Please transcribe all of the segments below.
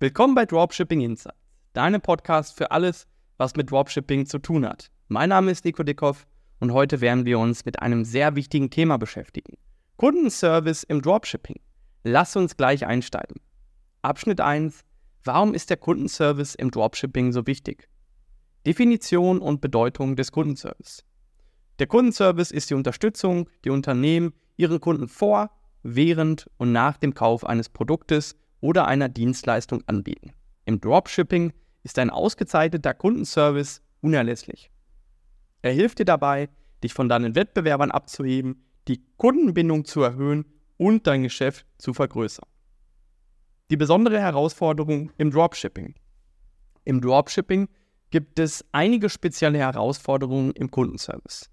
Willkommen bei Dropshipping Insights, deinem Podcast für alles, was mit Dropshipping zu tun hat. Mein Name ist Nico Dickhoff und heute werden wir uns mit einem sehr wichtigen Thema beschäftigen. Kundenservice im Dropshipping. Lass uns gleich einsteigen. Abschnitt 1. Warum ist der Kundenservice im Dropshipping so wichtig? Definition und Bedeutung des Kundenservice. Der Kundenservice ist die Unterstützung, die Unternehmen ihren Kunden vor, während und nach dem Kauf eines Produktes oder einer Dienstleistung anbieten. Im Dropshipping ist ein ausgezeichneter Kundenservice unerlässlich. Er hilft dir dabei, dich von deinen Wettbewerbern abzuheben, die Kundenbindung zu erhöhen und dein Geschäft zu vergrößern. Die besondere Herausforderung im Dropshipping. Im Dropshipping gibt es einige spezielle Herausforderungen im Kundenservice.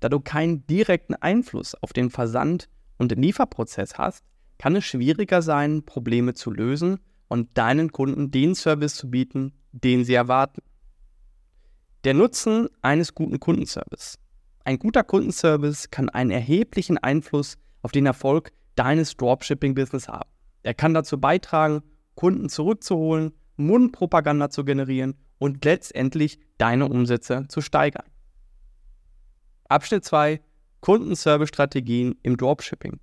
Da du keinen direkten Einfluss auf den Versand und den Lieferprozess hast, kann es schwieriger sein, Probleme zu lösen und deinen Kunden den Service zu bieten, den sie erwarten. Der Nutzen eines guten Kundenservice. Ein guter Kundenservice kann einen erheblichen Einfluss auf den Erfolg deines Dropshipping-Business haben. Er kann dazu beitragen, Kunden zurückzuholen, Mundpropaganda zu generieren und letztendlich deine Umsätze zu steigern. Abschnitt 2 Kundenservice-Strategien im Dropshipping.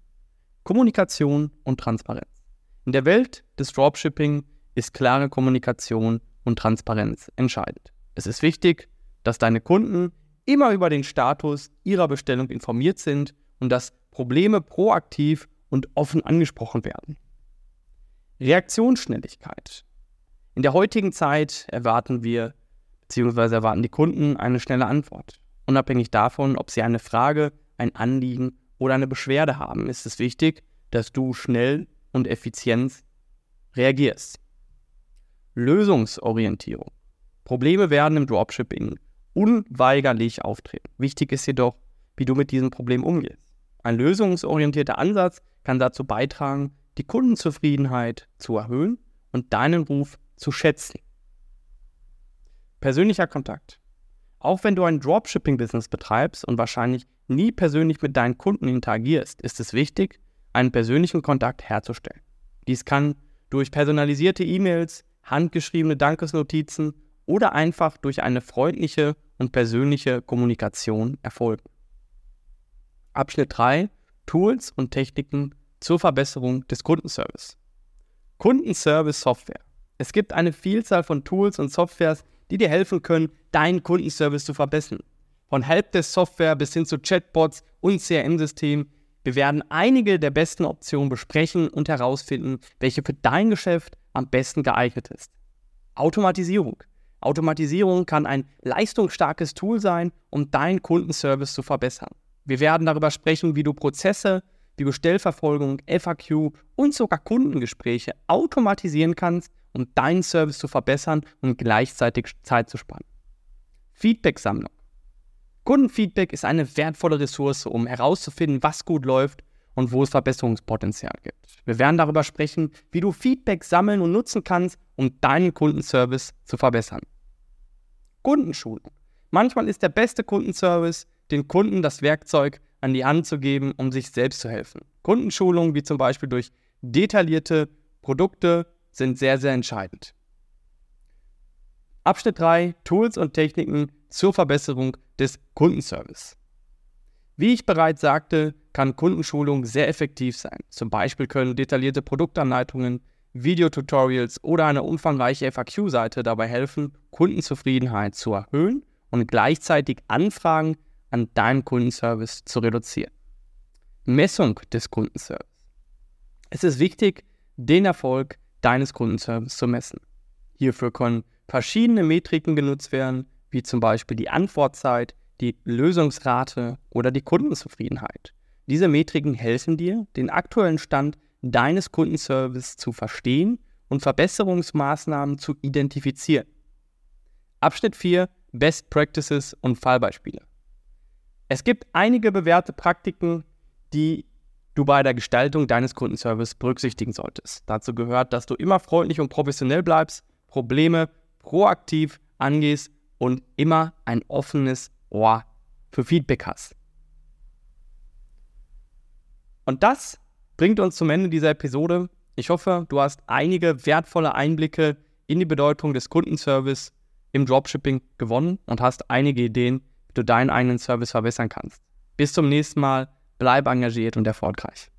Kommunikation und Transparenz. In der Welt des Dropshipping ist klare Kommunikation und Transparenz entscheidend. Es ist wichtig, dass deine Kunden immer über den Status ihrer Bestellung informiert sind und dass Probleme proaktiv und offen angesprochen werden. Reaktionsschnelligkeit. In der heutigen Zeit erwarten wir bzw. erwarten die Kunden eine schnelle Antwort. Unabhängig davon, ob sie eine Frage, ein Anliegen oder eine Beschwerde haben, ist es wichtig, dass du schnell und effizient reagierst. Lösungsorientierung. Probleme werden im Dropshipping unweigerlich auftreten. Wichtig ist jedoch, wie du mit diesem Problem umgehst. Ein lösungsorientierter Ansatz kann dazu beitragen, die Kundenzufriedenheit zu erhöhen und deinen Ruf zu schätzen. Persönlicher Kontakt. Auch wenn du ein Dropshipping-Business betreibst und wahrscheinlich nie persönlich mit deinen Kunden interagierst, ist es wichtig, einen persönlichen Kontakt herzustellen. Dies kann durch personalisierte E-Mails, handgeschriebene Dankesnotizen oder einfach durch eine freundliche und persönliche Kommunikation erfolgen. Abschnitt 3 Tools und Techniken zur Verbesserung des Kundenservice. Kundenservice Software. Es gibt eine Vielzahl von Tools und Softwares, die dir helfen können, deinen Kundenservice zu verbessern. Von Helpdesk-Software bis hin zu Chatbots und CRM-Systemen. Wir werden einige der besten Optionen besprechen und herausfinden, welche für dein Geschäft am besten geeignet ist. Automatisierung. Automatisierung kann ein leistungsstarkes Tool sein, um deinen Kundenservice zu verbessern. Wir werden darüber sprechen, wie du Prozesse wie Bestellverfolgung, FAQ und sogar Kundengespräche automatisieren kannst, um deinen Service zu verbessern und gleichzeitig Zeit zu sparen. Feedback-Sammlung. Kundenfeedback ist eine wertvolle Ressource, um herauszufinden, was gut läuft und wo es Verbesserungspotenzial gibt. Wir werden darüber sprechen, wie du Feedback sammeln und nutzen kannst, um deinen Kundenservice zu verbessern. Kundenschulung. Manchmal ist der beste Kundenservice, den Kunden das Werkzeug an die Hand zu geben, um sich selbst zu helfen. Kundenschulungen, wie zum Beispiel durch detaillierte Produkte, sind sehr, sehr entscheidend. Abschnitt 3. Tools und Techniken zur Verbesserung des Kundenservice. Wie ich bereits sagte, kann Kundenschulung sehr effektiv sein. Zum Beispiel können detaillierte Produktanleitungen, Videotutorials oder eine umfangreiche FAQ-Seite dabei helfen, Kundenzufriedenheit zu erhöhen und gleichzeitig Anfragen an deinem Kundenservice zu reduzieren. Messung des Kundenservice. Es ist wichtig, den Erfolg deines Kundenservice zu messen. Hierfür können verschiedene Metriken genutzt werden, wie zum Beispiel die Antwortzeit, die Lösungsrate oder die Kundenzufriedenheit. Diese Metriken helfen dir, den aktuellen Stand deines Kundenservice zu verstehen und Verbesserungsmaßnahmen zu identifizieren. Abschnitt 4 Best Practices und Fallbeispiele. Es gibt einige bewährte Praktiken, die du bei der Gestaltung deines Kundenservice berücksichtigen solltest. Dazu gehört, dass du immer freundlich und professionell bleibst, Probleme proaktiv angehst und immer ein offenes Ohr für Feedback hast. Und das bringt uns zum Ende dieser Episode. Ich hoffe, du hast einige wertvolle Einblicke in die Bedeutung des Kundenservice im Dropshipping gewonnen und hast einige Ideen, wie du deinen eigenen Service verbessern kannst. Bis zum nächsten Mal, bleib engagiert und erfolgreich.